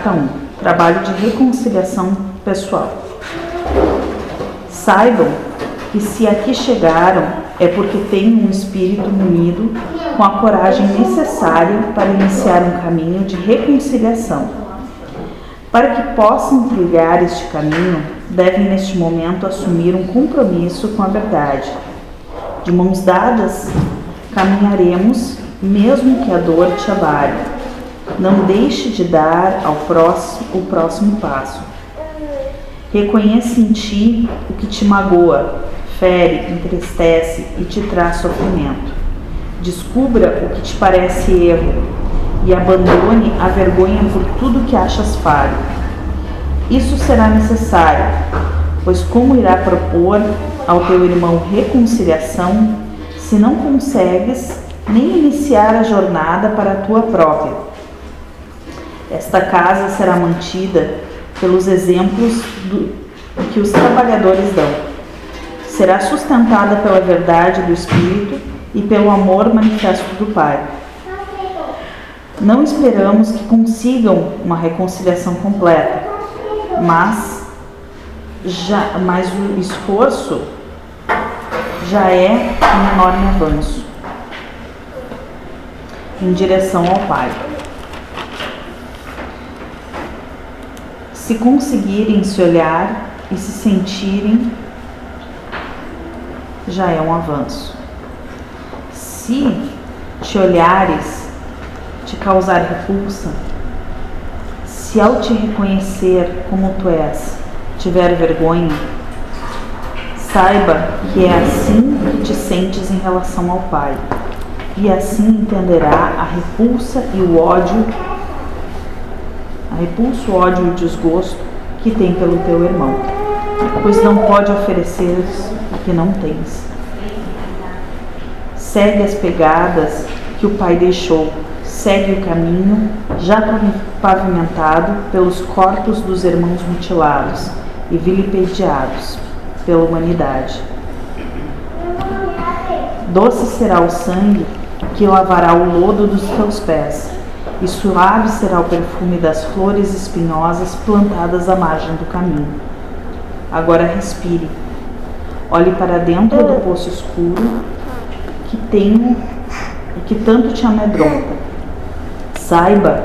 Carta 1. Trabalho de reconciliação pessoal. Saibam que se aqui chegaram é porque têm um espírito munido com a coragem necessária para iniciar um caminho de reconciliação. Para que possam trilhar este caminho, devem neste momento assumir um compromisso com a verdade. De mãos dadas, caminharemos, mesmo que a dor te abale. Não deixe de dar ao próximo o próximo passo. Reconheça em ti o que te magoa, fere, entristece e te traz sofrimento. Descubra o que te parece erro e abandone a vergonha por tudo que achas falho. Isso será necessário, pois como irá propor ao teu irmão reconciliação se não consegues nem iniciar a jornada para a tua própria? Esta casa será mantida pelos exemplos do, que os trabalhadores dão. Será sustentada pela verdade do Espírito e pelo amor manifesto do Pai. Não esperamos que consigam uma reconciliação completa, mas, já, mas o esforço já é um enorme avanço em direção ao Pai. Se conseguirem se olhar e se sentirem, já é um avanço. Se te olhares te causar repulsa, se ao te reconhecer como tu és, tiver vergonha, saiba que é assim que te sentes em relação ao Pai, e assim entenderá a repulsa e o ódio, repulsa, o ódio e o desgosto que tem pelo teu irmão, pois não pode oferecer o que não tens. Segue as pegadas que o Pai deixou, segue o caminho já pavimentado pelos corpos dos irmãos mutilados e vilipendiados pela humanidade. Doce será o sangue que lavará o lodo dos teus pés, e suave será o perfume das flores espinhosas plantadas à margem do caminho. Agora respire, olhe para dentro do poço escuro que tenho e que tanto te amedronta. Saiba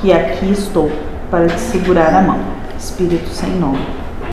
que aqui estou para te segurar a mão. Espírito sem nome.